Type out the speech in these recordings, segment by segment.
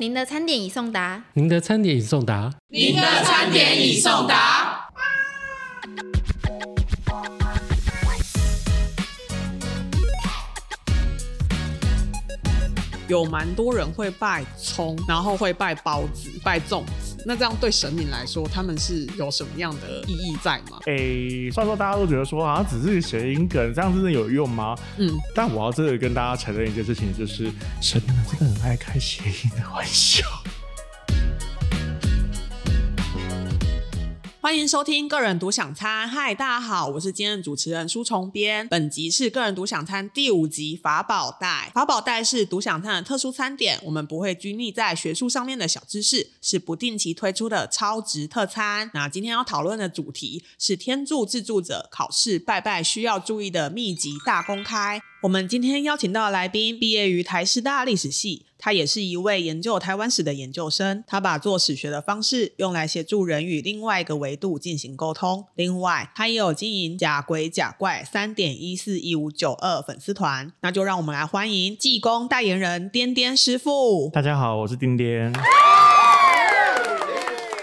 您的餐点已送达。您的餐点已送达。您的餐点已送达。有蛮多人会拜葱，然后会拜包子、拜粽子。那这样对神明来说，他们是有什么样的意义在吗？诶，虽然说大家都觉得说啊，只是谐音梗，这样真的有用吗？嗯，但我要真的跟大家承认一件事情，就是神明真的很爱开谐音的玩笑。欢迎收听个人独享餐。嗨，大家好，我是今天的主持人舒重编。本集是个人独享餐第五集法宝袋。法宝袋是独享餐的特殊餐点，我们不会拘泥在学术上面的小知识，是不定期推出的超值特餐。那今天要讨论的主题是天助自助者考试拜拜需要注意的秘籍大公开。我们今天邀请到的来宾，毕业于台师大历史系，他也是一位研究台湾史的研究生。他把做史学的方式用来协助人与另外一个维度进行沟通。另外，他也有经营假鬼假怪三点一四一五九二粉丝团。那就让我们来欢迎济公代言人颠颠师傅。大家好，我是颠颠。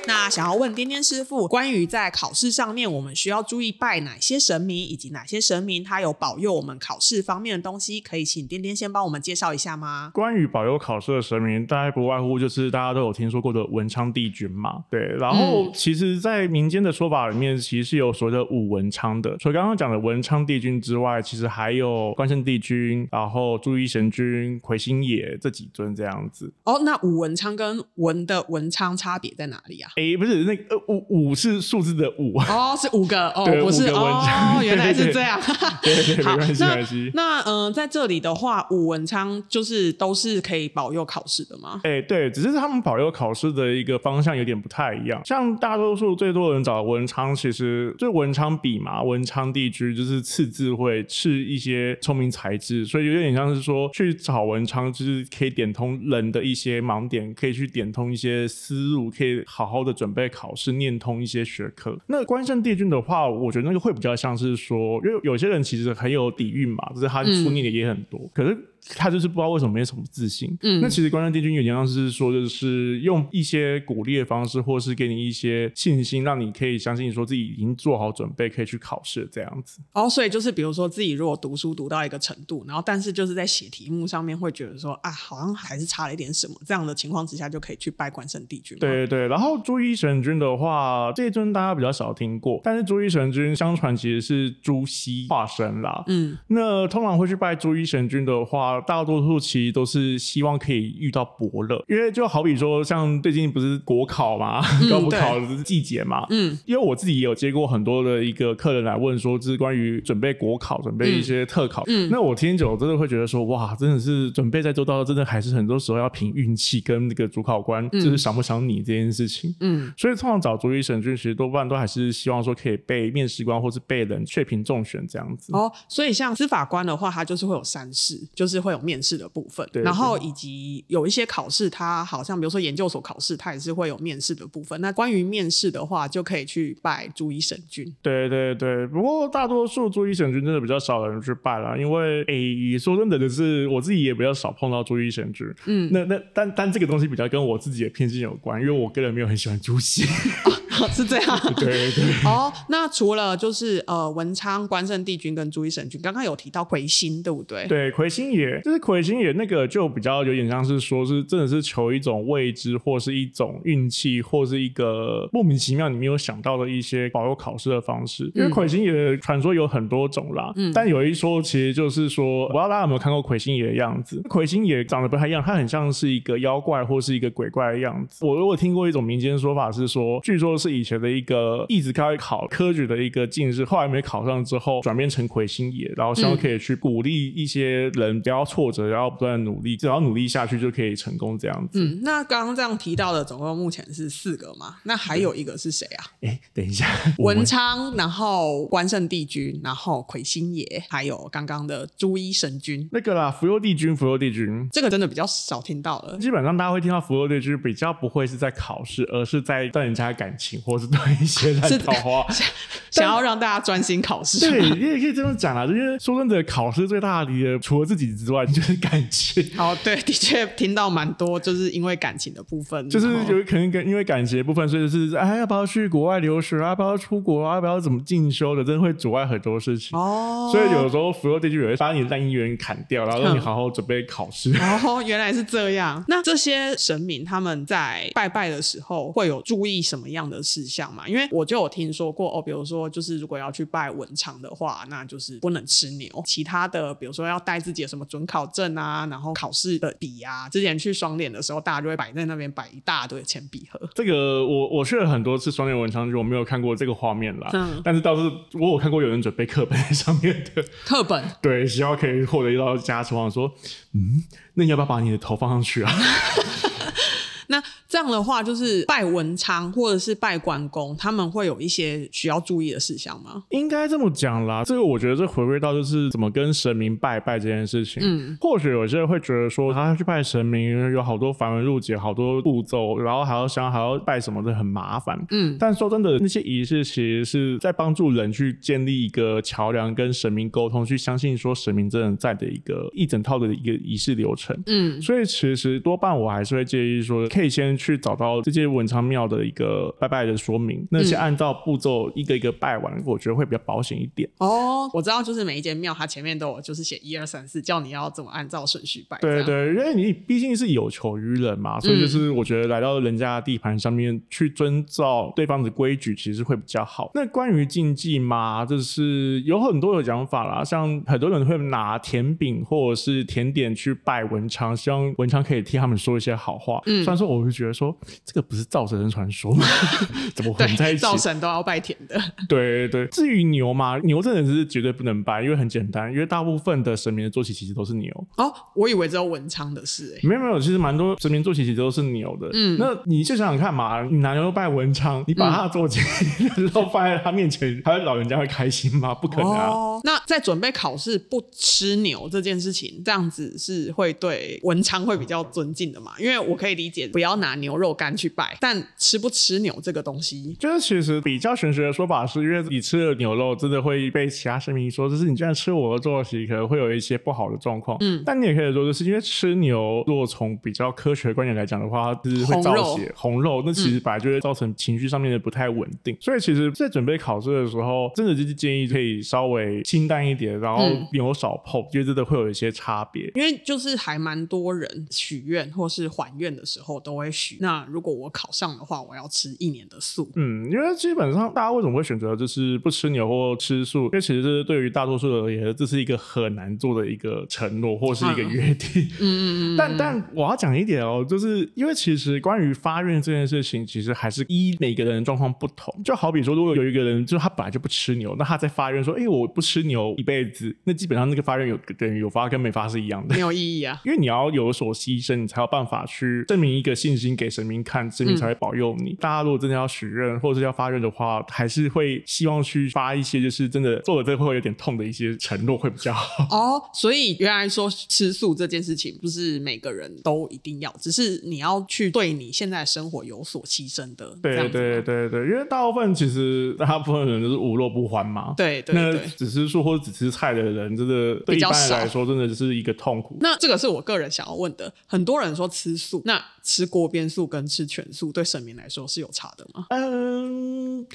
那想要问颠颠师傅，关于在考试上面，我们需要注意拜哪些神明，以及哪些神明他有保佑我们考试方面的东西，可以请颠颠先帮我们介绍一下吗？关于保佑考试的神明，大概不外乎就是大家都有听说过的文昌帝君嘛。对，然后其实，在民间的说法里面，其实是有所谓的武文昌的。除了刚刚讲的文昌帝君之外，其实还有关圣帝君，然后朱衣神君、魁星爷这几尊这样子。哦，那武文昌跟文的文昌差别在哪里啊？哎，不是那个五五是数字的五哦，是五个哦，不是哦，原来是这样。对对对，好没关系没那关系。那嗯、呃在这里的话，五文昌就是都是可以保佑考试的吗？哎、对，只是他们保佑考试的一个方向有点不太一样。像大多数最多人找的文昌，其实就文昌笔嘛，文昌地区就是赐智慧，赐一些聪明才智，所以有点像是说去找文昌，就是可以点通人的一些盲点，可以去点通一些思路，可以好好的准备考试，念通一些学科。那关圣帝君的话，我觉得那个会比较像是说，因为有些人其实很有底蕴嘛，就是他出念的也很多，可是。他就是不知道为什么没什么自信。嗯那其实关圣帝君有点像是说，就是用一些鼓励的方式，或是给你一些信心，让你可以相信说自己已经做好准备，可以去考试这样子。哦，所以就是比如说自己如果读书读到一个程度，然后但是就是在写题目上面会觉得说啊，好像还是差了一点什么，这样的情况之下就可以去拜关圣帝君。对对对，然后朱衣神君的话，这一尊大家比较少听过，但是朱衣神君相传其实是朱熹化身啦。嗯，那通常会去拜朱衣神君的话，大多数其实都是希望可以遇到伯乐，因为就好比说，像最近不是国考嘛，高补考的季节嘛，嗯，因为我自己也有接过很多的一个客人来问说，就是关于准备国考、准备一些特考，嗯那我听久了真的会觉得说，哇，真的是准备在周到，真的还是很多时候要凭运气跟那个主考官就是想不想你这件事情，嗯，所以通常找主语审讯，其实多半都还是希望说可以被面试官或是被人确评中选这样子。哦，所以像司法官的话，他就是会有三试，就是会有面试的部分，对然后以及有一些考试，它好像比如说研究所考试，它也是会有面试的部分。那关于面试的话，就可以去拜朱一神君。对对对，不过大多数朱医神君真的比较少的人去拜啦，因为诶，说真的就是，我自己也比较少碰到朱医神君。嗯，那那但但这个东西比较跟我自己的偏见有关，因为我个人没有很喜欢朱熹。是这样。对对。哦，那除了就是呃文昌、关圣帝君跟朱一神君，刚刚有提到魁星，对不对？对，魁星爷就是魁星爷那个就比较有点像是说是真的是求一种未知，或是一种运气，或是一个莫名其妙你没有想到的一些保佑考试的方式。因为魁星爷的传说有很多种啦，嗯但有一说其实就是说，我不知道大家有没有看过魁星爷的样子。魁星爷长得不太一样，他很像是一个妖怪或是一个鬼怪的样子。我如果听过一种民间说法是说，据说是以前的一个一直开考科举的一个进士，后来没考上之后转变成魁星爷，然后希望可以去鼓励一些人不要挫折，然后不断努力，只要努力下去就可以成功这样子。嗯，那刚刚这样提到的总共目前是四个嘛？那还有一个是谁啊？哎，等一下，文昌，然后关圣帝君，然后魁星爷，还有刚刚的朱一神君。那个啦，福佑帝君，福佑帝君。这个真的比较少听到了。基本上大家会听到福佑帝君，比较不会是在考试，而是在断人家的感情，或是断一些烂桃花。想要让大家专心考试。对，你也可以这么讲啦，因为说真的，考试最大的除了自己之外，外，就是感情。哦，对，的确听到蛮多，就是因为感情的部分，就是有可能跟因为感情的部分，所以就是哎，要不要去国外留学啊？要不要出国啊？要不要怎么进修的？真的会阻碍很多事情。哦，所以有时候福佑地区也会把你的烂姻缘砍掉，然后让你好好准备考试。哦，原来是这样。那这些神明他们在拜拜的时候会有注意什么样的事项吗？因为我就有听说过哦，比如说就是如果要去拜文昌的话，那就是不能吃牛。其他的，比如说要带自己的什么准考证啊，然后考试的笔啊，之前去双联的时候，大家就会摆在那边摆一大堆铅笔盒。这个我我去了很多次双联文昌就，我没有看过这个画面啦。嗯但是倒是我有看过有人准备课本在上面的，课本对，希望可以获得一道加持。我想说，嗯，那你要不要把你的头放上去啊？那这样的话，就是拜文昌或者是拜关公，他们会有一些需要注意的事项吗？应该这么讲啦，这个我觉得这回归到就是怎么跟神明拜拜这件事情。嗯，或许有些人会觉得说，他去拜神明有好多繁文缛节，好多步骤，然后还要想还要拜什么的，很麻烦。嗯，但说真的，那些仪式其实是在帮助人去建立一个桥梁，跟神明沟通，去相信说神明真的在的一个一整套的一个仪式流程。嗯，所以其实多半我还是会建议说，可以先去找到这些文昌庙的一个拜拜的说明，那些按照步骤一个一个拜完，我觉得会比较保险一点。哦，我知道，就是每一间庙它前面都有，就是写一二三四，叫你要怎么按照顺序拜。对对，因为你毕竟是有求于人嘛，所以就是我觉得来到人家的地盘上面去遵照对方的规矩，其实会比较好。那关于禁忌嘛，就是有很多的讲法啦，像很多人会拿甜饼或者是甜点去拜文昌，希望文昌可以替他们说一些好话。嗯，虽然说我会觉得说这个不是造神的传说吗？怎么混在一，起？造神都要拜甜的。对对，至于牛嘛，牛真的是绝对不能拜，因为很简单，因为大部分的神明的坐骑其实都是牛。哦，我以为只有文昌的事诶、没有没有，其实蛮多神明坐骑其实都是牛的。嗯，那你就想想看嘛，你拿牛肉拜文昌，你把他的坐骑 都放在他面前，他老人家会开心吗？不可能啊。哦，那在准备考试不吃牛这件事情，这样子是会对文昌会比较尊敬的嘛？因为我可以理解不要拿牛肉干去拜，但吃不吃牛这个东西，就是其实比较玄学的说法是，因为你吃了牛肉，真的会被其他神明说，就是你居然吃我的坐骑，可能会有一些不好的状况。嗯，但你也可以说，就是因为吃牛，如果从比较科学的观点来讲的话，它就是会造血红肉，那其实本来就会造成情绪上面的不太稳定。所以其实，在准备考试的时候，真的就是建议可以稍微清淡一点，然后牛少碰，因为真的会有一些差别。因为就是还蛮多人许愿或是还愿的时候都会许。那如果我考上的话，我要吃一年的素。嗯，因为基本上大家为什么会选择就是不吃牛或吃素？因为其实对于大多数人而言，这是一个很难做的一个承诺或是一个约定。嗯嗯嗯。但但我要讲一点哦，就是因为其实关于发愿这件事情，其实还是依每个人的状况不同。就好比说，如果有一个人就是他本来就不吃牛，那他在发愿说：“哎、我不吃牛一辈子。”那基本上那个发愿有等于有发跟没发是一样的没。有意义啊！因为你要有所牺牲，你才有办法去证明一个信心给神明看，神明才会保佑你。大家如果真的要许愿或者是要发愿的话，还是会希望去发一些就是真的做了这会有点痛的一些承诺会比较好。哦，所以原来说吃素这件事情不是每个人都一定要，只是你要去对你现在生活有所牺牲的。对对对对，因为大部分其实大部分人都是无肉不欢嘛。对对那。只吃素或者只吃菜的人，真的对一比较少般人来说，真的是一个痛苦。那这个是我个人想要问的。很多人说吃素，那吃锅边素跟吃全素对神明来说是有差的吗？嗯，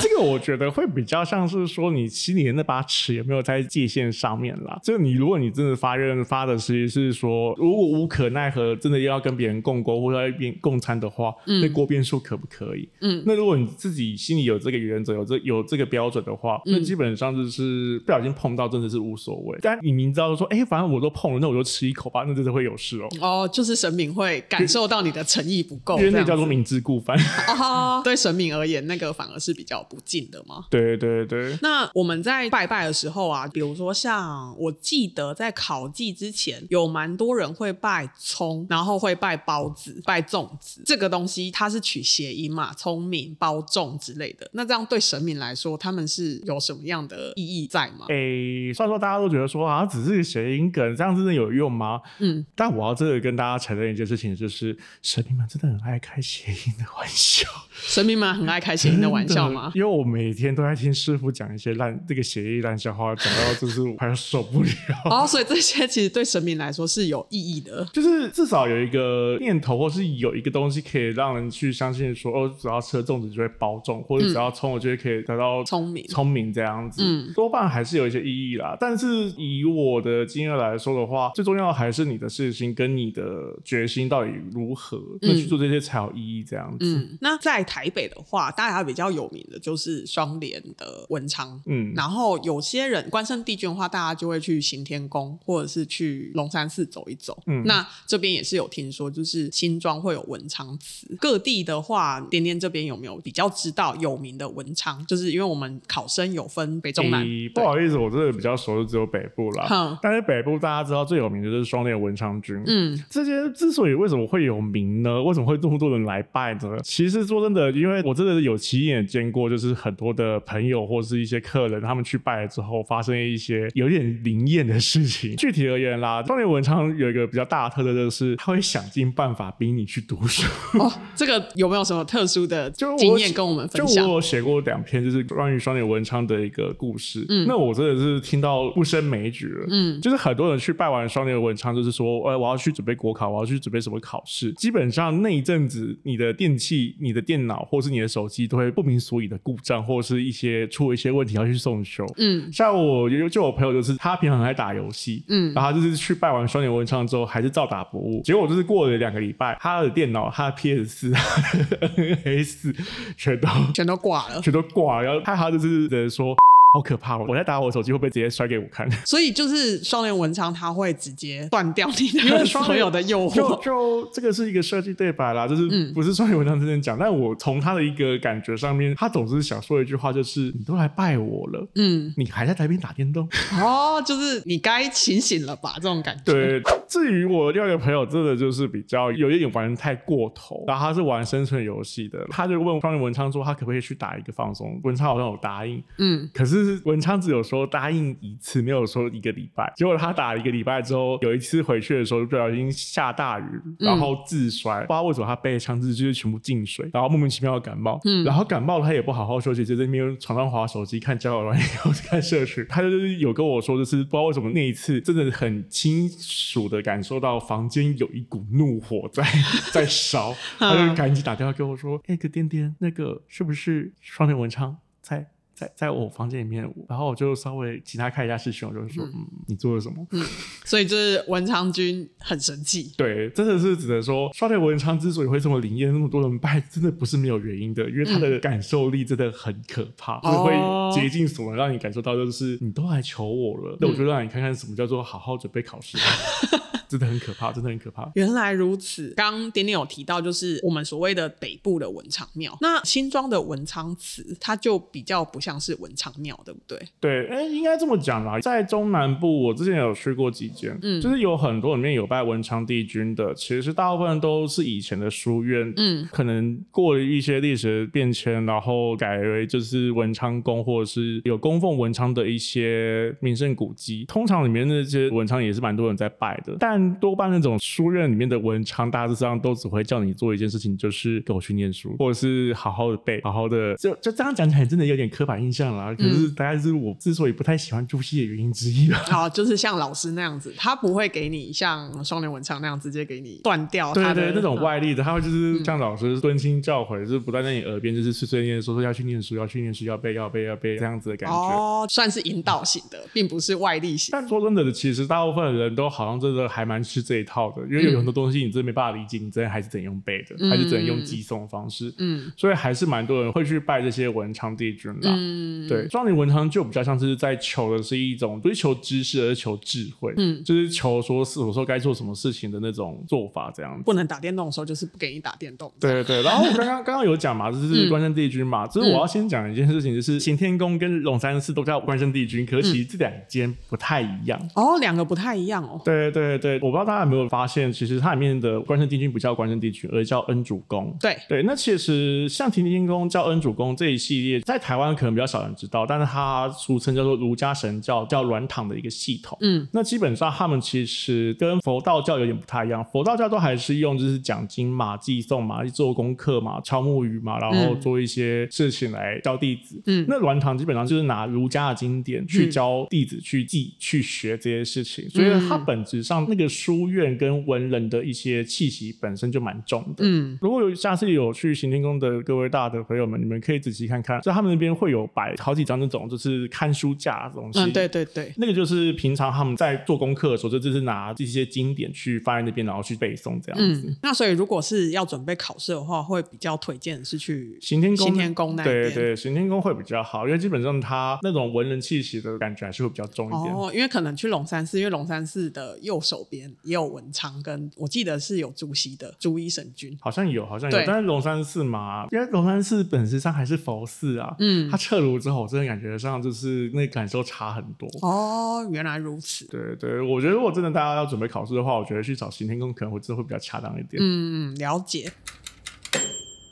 这个我觉得会比较像是说你心里的那把尺有没有在界限上面啦。就你如果你真的发愿发的其实是说，如果无可奈何真的要跟别人共锅或者要一边共餐的话，那锅边素可不可以？嗯，那如果你自己心里有这个原则，有这有这个标准的话，那基本上就是不小心碰到真的是无所谓。但你明知道说，哎、反正我都碰了，那我就吃一口吧，那真的会有事哦。哦，就是神明会感受到你的诚意不够，因为那叫做明知故犯。哦，对神明而言，那个反而是比较不敬的嘛？对对对，那我们在拜拜的时候啊，比如说像我记得在考祭之前，有蛮多人会拜葱，然后会拜包子、拜粽子。这个东西它是取谐音嘛，聪明、包粽之类的。那这样对神明来说，他们是有什么样的意义在吗？诶，虽然说大家都觉得说啊，只是谐音梗，这样真的有用吗？嗯，但我要真的跟大家承认一件事情就是神明们真的很爱开谐音的玩笑，神明们很爱开谐音的玩笑吗？因为我每天都在听师傅讲一些烂这个谐音烂笑话，讲到就是我快要受不了。哦，所以这些其实对神明来说是有意义的，就是至少有一个念头，或是有一个东西可以让人去相信说，哦，只要吃了粽子就会保重，或者只要葱，我觉得可以得到聪明聪明这样子，嗯，多半还是有一些意义啦。但是以我的经验来说的话，最重要的还是你的事情跟你的决心到底如何，那去做这些才有意义这样子。嗯，那在台北的话，大家比较有名的就是双联的文昌，嗯，然后有些人关圣帝君的话，大家就会去行天宫或者是去龙山寺走一走。嗯，那这边也是有听说，就是新庄会有文昌祠。各地的话，点点这边有没有比较知道有名的文昌？就是因为我们考生有分北中南，不好意思，我真的比较熟的只有北部啦。但是北部大家知道最有名的就是双联文昌君。嗯，这些之所以为什么会有名呢？为什么会这么多人来拜呢？其实说真的，因为我真的是有亲眼见过，就是很多的朋友或是一些客人，他们去拜了之后，发生一些有点灵验的事情。具体而言啦，双联文昌有一个比较大的特色，就是他会想尽办法逼你去读书。哦，这个有没有什么特殊的 就经验跟我们分享？就我写过两篇，就是关于双联文昌的一个故事。嗯，那我真的是听到不胜枚举了。嗯，就是很多人去拜完双联文昌，就是说，哎，我要去准备国考，我要去准备什么考试。基本上那一阵子，你的电器、你的电脑或是你的手机都会不明所以的故障，或者是一些出了一些问题要去送修。嗯，像我有就我朋友就是他平常很爱打游戏，嗯，然后就是去拜完双年文昌之后，还是照打不误。结果就是过了两个礼拜，他的电脑、他的 PS 四、N A 四全都全都挂了，全都挂了。然后他他就是说。好可怕！我在打我手机会不会直接摔给我看？所以就是双联文昌，它会直接断掉你的所有的诱惑。就就这个是一个设计对白啦，就是不是双联文昌之前讲，但我从他的一个感觉上面，他总是想说一句话，就是你都来拜我了，嗯，你还在台边打电动？哦，就是你该清醒了吧？这种感觉。对。至于我另外一个朋友，真的就是比较有一点玩太过头，然后他是玩生存游戏的，他就问双联文昌说，他可不可以去打一个放松？文昌好像有答应，嗯，可是。是文昌只有说答应一次，没有说一个礼拜。结果他打了一个礼拜之后，有一次回去的时候不小心下大雨，然后自摔，不知道为什么他背的枪支就是全部进水，然后莫名其妙的感冒。嗯，然后感冒了他也不好好休息，就在那边床上划手机、看交友软件、看社群。他就是有跟我说，就是不知道为什么那一次真的很清楚的感受到房间有一股怒火在 在烧，他就赶紧打电话给我说：“哎，个点点，那个是不是双面文昌在？”在在我房间里面，然后我就稍微其他看一下事情，我就说，嗯，你做了什么？嗯，所以就是文昌君很神气。对，真的是只能说，刷脸文昌之所以会这么灵验，那么多人拜，真的不是没有原因的，因为他的感受力真的很可怕，是会竭尽所能让你感受到，就是你都来求我了，那我就让你看看什么叫做好好准备考试。真的很可怕，真的很可怕。原来如此，刚点点有提到，就是我们所谓的北部的文昌庙。那新庄的文昌祠，它就比较不像是文昌庙，对不对？对，哎，应该这么讲啦。在中南部，我之前有去过几间，嗯，就是有很多里面有拜文昌帝君的，其实大部分都是以前的书院，嗯，可能过了一些历史变迁，然后改为就是文昌宫，或者是有供奉文昌的一些名胜古迹。通常里面那些文昌也是蛮多人在拜的，但多半那种书院里面的文昌，大致上都只会叫你做一件事情，就是给我去念书，或者是好好的背，好好的。就就这样讲起来，真的有点刻板印象了。可是大概是我之所以不太喜欢朱熹的原因之一吧。好，就是像老师那样子，他不会给你像双联文昌那样直接给你断掉。对对，那种外力的，他会就是像老师敦亲教诲，就是不断在你耳边就是碎碎念说说要去念书，要去念书，要背要背要背这样子的感觉。哦，算是引导型的，并不是外力型。但说真的，其实大部分人都好像真的还蛮吃这一套的，因为有很多东西你真的没办法理解，你真的还是怎用背的，还是只能用寄送方式。嗯，所以还是蛮多人会去拜这些文昌帝君啦。嗯，对，双年文昌就比较像是在求的是一种不是求知识，而是求智慧。嗯，就是求说是我说该做什么事情的那种做法，这样子。不能打电动的时候，就是不给你打电动。对对对。然后我刚刚刚刚有讲嘛，就是关圣帝君嘛，就是我要先讲一件事情，就是行天宫跟龙山寺都叫关圣帝君，可是其实这两间不太一样。哦，两个不太一样哦。对对对。我不知道大家有没有发现，其实它里面的关圣帝君不叫关圣帝君，而叫恩主公。对对，那其实像提天宫叫恩主公这一系列，在台湾可能比较少人知道，但是它俗称叫做儒家神教叫软堂的一个系统。嗯，那基本上他们其实跟佛道教有点不太一样，佛道教都还是用就是讲经嘛、寄诵嘛、做功课嘛、敲木鱼嘛，然后做一些事情来教弟子。嗯那软堂基本上就是拿儒家的经典去教弟子去记、去学这些事情，所以它本质上那个书院跟文人的一些气息本身就蛮重的。嗯，如果有下次有去行天宫的各位大的朋友们，你们可以仔细看看，在他们那边会有摆好几张那种就是看书架的东西。嗯，对对对，那个就是平常他们在做功课的时候，就就是拿这些经典去放在那边，然后去背诵这样子。嗯，那所以如果是要准备考试的话，会比较推荐是去行天宫，行天宫那边。对对，行天宫会比较好，因为基本上它那种文人气息的感觉还是会比较重一点。哦，因为可能去龙山寺，因为龙山寺的右手边也有文昌，跟我记得是有朱熹的朱一神君。好像有，好像有，但是龙山寺嘛，因为龙山寺本质上还是佛寺啊，嗯它撤炉之后，我真的感觉上就是那感受差很多。哦，原来如此。对对，我觉得如果真的大家要准备考试的话，我觉得去找行天宫可能会真的会比较恰当一点。嗯，了解。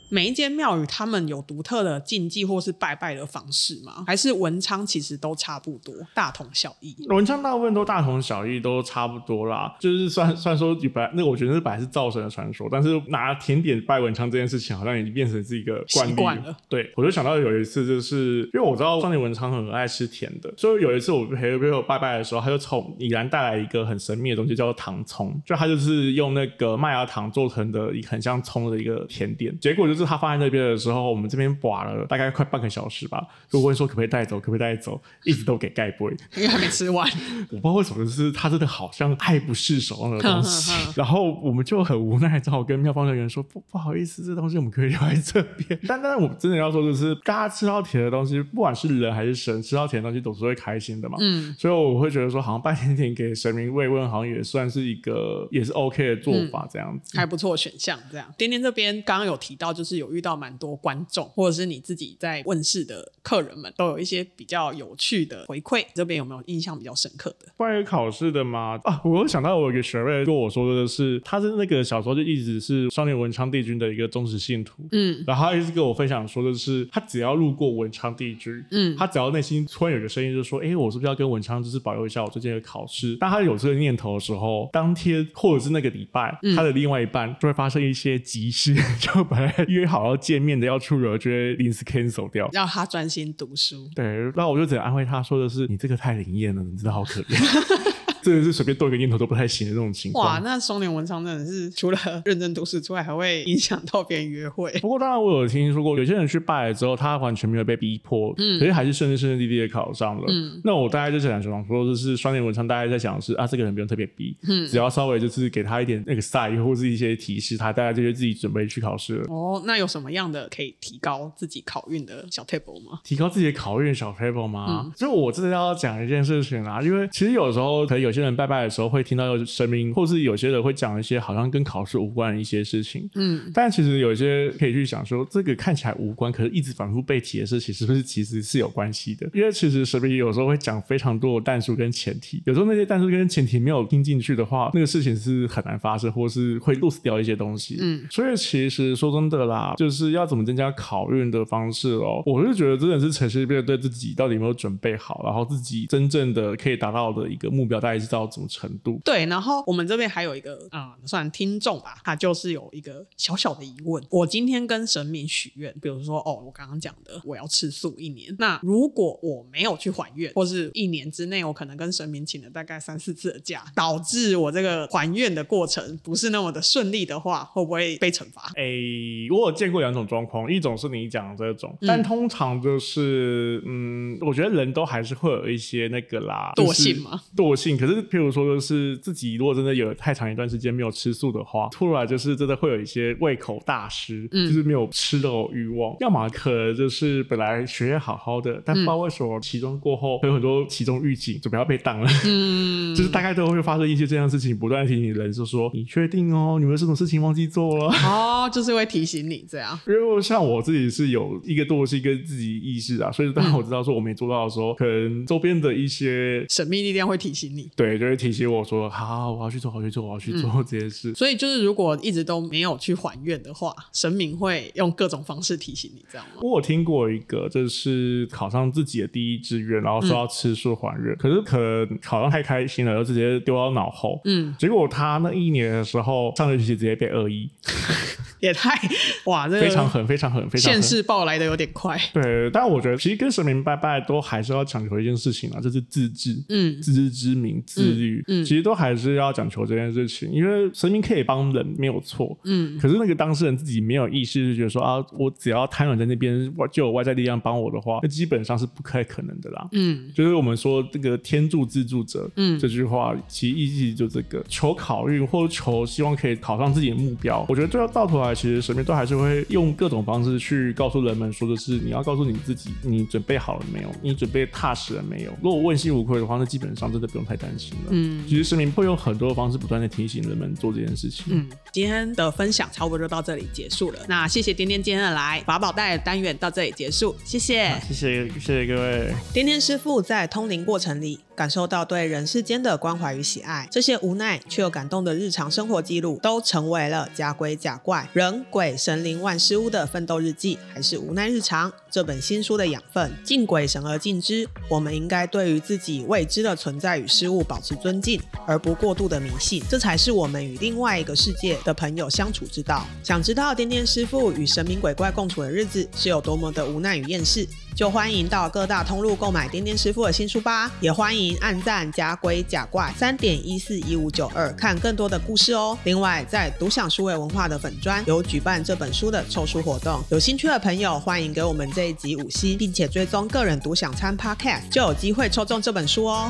每一间庙宇，他们有独特的禁忌或是拜拜的方式吗？还是文昌其实都差不多，大同小异？文昌大部分都大同小异，都差不多啦。就是虽然虽然说本来那个我觉得是本来是造神的传说，但是拿甜点拜文昌这件事情，好像已经变成是一个惯例了对，我就想到有一次，就是因为我知道少年文昌很爱吃甜的，所以有一次我陪朋友拜拜的时候，他就从宜兰带来一个很神秘的东西，叫做糖葱，就他就是用那个麦芽糖做成的一个很像葱的一个甜点。结果就是他放在那边的时候，我们这边刮了大概快半个小时吧，就问说可不可以带走，可不可以带走，一直都给盖不会。因为还没吃完。我不知道为什么，就是他真的好像爱不释手那个东西 然后我们就很无奈，只好跟妙方人员说不不好意思，这东西我们可以留在这边。但但是我真的要说，就是大家吃到甜的东西，不管是人还是神，吃到甜的东西总是会开心的嘛。嗯，所以我会觉得说，好像拜甜点给神明慰问，好像也算是一个也是 OK 的做法，这样子。还不错选项。这样，点点这边刚刚有提到，就是有遇到蛮多观众，或者是你自己在问世的客人们，都有一些比较有趣的回馈。这边有没有印象比较深刻的？关于考试的吗？啊，我又想到我有一个学妹跟我说的是，他是那个小时候就一直是少年文昌帝君的一个忠实信徒，嗯，然后他一直跟我分享说的是，他只要路过文昌帝君，嗯他只要内心突然有个声音就说，哎，我是不是要跟文昌就是保佑一下我最近的考试？当他有这个念头的时候，当天或者是那个礼拜，他的另外一半就会发生一些急事，就本来约好要见面的要出游，就会临时 cancel 掉。让他专心读书。对，那我就只能安慰他说的是，你这个太灵验了，你真的好可怜。真的是随便动一个念头都不太行的那种情况。哇，那双年文昌真的是除了认真读书之外，还会影响到别人约会。不过当然我有听说过，有些人去拜了之后，他完全没有被逼迫，嗯，可是还是顺顺顺顺利利的考上了。嗯，那我大概就是想说，就是双年文昌大概在想的是啊，这个人不用特别逼，嗯，只要稍微就是给他一点那个 sign 或是一些提示，他大概就会自己准备去考试了。哦，那有什么样的可以提高自己考运的小 table 吗？提高自己的考运小 table 吗？就我真的要讲一件事情啊，因为其实有时候可能有些人拜拜的时候会听到有神明，或是有些人会讲一些好像跟考试无关的一些事情，嗯，但其实有一些可以去想说，这个看起来无关，可是一直反复被提的事情，是不是其实是有关系的？因为其实神明有时候会讲非常多的弹数跟前提，有时候那些弹数跟前提没有听进去的话，那个事情是很难发生，或是会 lose 掉一些东西。嗯，所以其实说真的啦，就是要怎么增加考运的方式哦，我是觉得真的是诚实面对自己到底有没有准备好，然后自己真正的可以达到的一个目标，大概是到什么程度。对，然后我们这边还有一个啊、呃算听众吧，他就是有一个小小的疑问：我今天跟神明许愿，比如说哦，我刚刚讲的我要吃素一年，那如果我没有去还愿，或是一年之内我可能跟神明请了大概三四次的假，导致我这个还愿的过程不是那么的顺利的话，会不会被惩罚？诶，我有见过两种状况，一种是你讲的这种，但通常就是，嗯，我觉得人都还是会有一些那个啦，惰性嘛？惰性。可是，譬如说，就是自己如果真的有太长一段时间没有吃素的话，突然就是真的会有一些胃口大失，嗯就是没有吃的欲望。要么可能就是本来学业好好的，但不知道为什么期中过后会有很多期中预警，准备要被挡了。嗯，就是大概都会发生一些这样的事情，不断提醒人，就说你确定哦，你们有什么事情忘记做了？哦，就是会提醒你这样。因为像我自己是有一个惰性跟自己意识啊，所以当我知道说我没做到的时候，可能周边的一些神秘力量会提醒你，对，就会提醒我说，好好，我要去做，我要去做，我要去做这件事。所以就是如果一直都没有去还愿的话，神明会用各种方式提醒你，这样吗？我有听过一个，就是考上自己的第一志愿，然后说要吃素还愿，可是可能考上太开心了，就直接丢到脑后。嗯，结果他那一年的时候，上学期直接被恶意。也太哇，这个非常狠，非常狠，非常现世报来的有点快。对，但我觉得其实跟神明拜拜都还是要讲求一件事情啊，就是自治，嗯。自知之明、自律，嗯其实都还是要讲求这件事情，因为神明可以帮人没有错，嗯。可是那个当事人自己没有意识，就觉得说啊，我只要瘫软在那边，我就有外在力量帮我的话，那基本上是不太可能的啦。嗯。就是我们说这个天助自助者，嗯。这句话其实意义就这个求考运或者求希望可以考上自己的目标。我觉得最后到头来，其实神明都还是会用各种方式去告诉人们，说的是你要告诉你自己，你准备好了没有？你准备踏实了没有？如果问心无愧的话，那基本上真的不用太担心了。嗯其实神明会用很多方式不断的提醒人们做这件事情。嗯，今天的分享差不多就到这里结束了。那谢谢点点今天的来，法宝袋的单元到这里结束，谢谢。谢谢谢谢各位。点点师傅在通灵过程里，感受到对人世间的关怀与喜爱，这些无奈却又感动的日常生活记录，都成为了假鬼假怪、人鬼神灵万事屋的奋斗日记，还是无奈日常。这本新书的养分。敬鬼神而敬之，我们应该对于自己未知的存在与事物保持尊敬，而不过度的迷信，这才是我们与另外一个世界的朋友相处之道。想知道点点师傅与神明鬼怪共处的日子是有多么的无奈与厌世？就欢迎到各大通路购买颠颠师傅的新书吧，也欢迎按赞假鬼假怪三点一四一五九二看更多的故事哦。另外，在独享数位文化的粉砖有举办这本书的抽书活动，有兴趣的朋友欢迎给我们这这一集五星，并且追踪个人独享餐 Podcast，就有机会抽中这本书哦。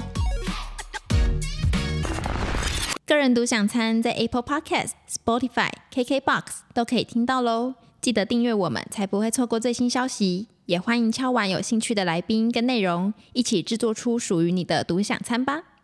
个人独享餐在 Apple Podcast、Spotify、KKBox 都可以听到喽。记得订阅我们，才不会错过最新消息。也欢迎敲完有兴趣的来宾跟内容，一起制作出属于你的独享餐吧。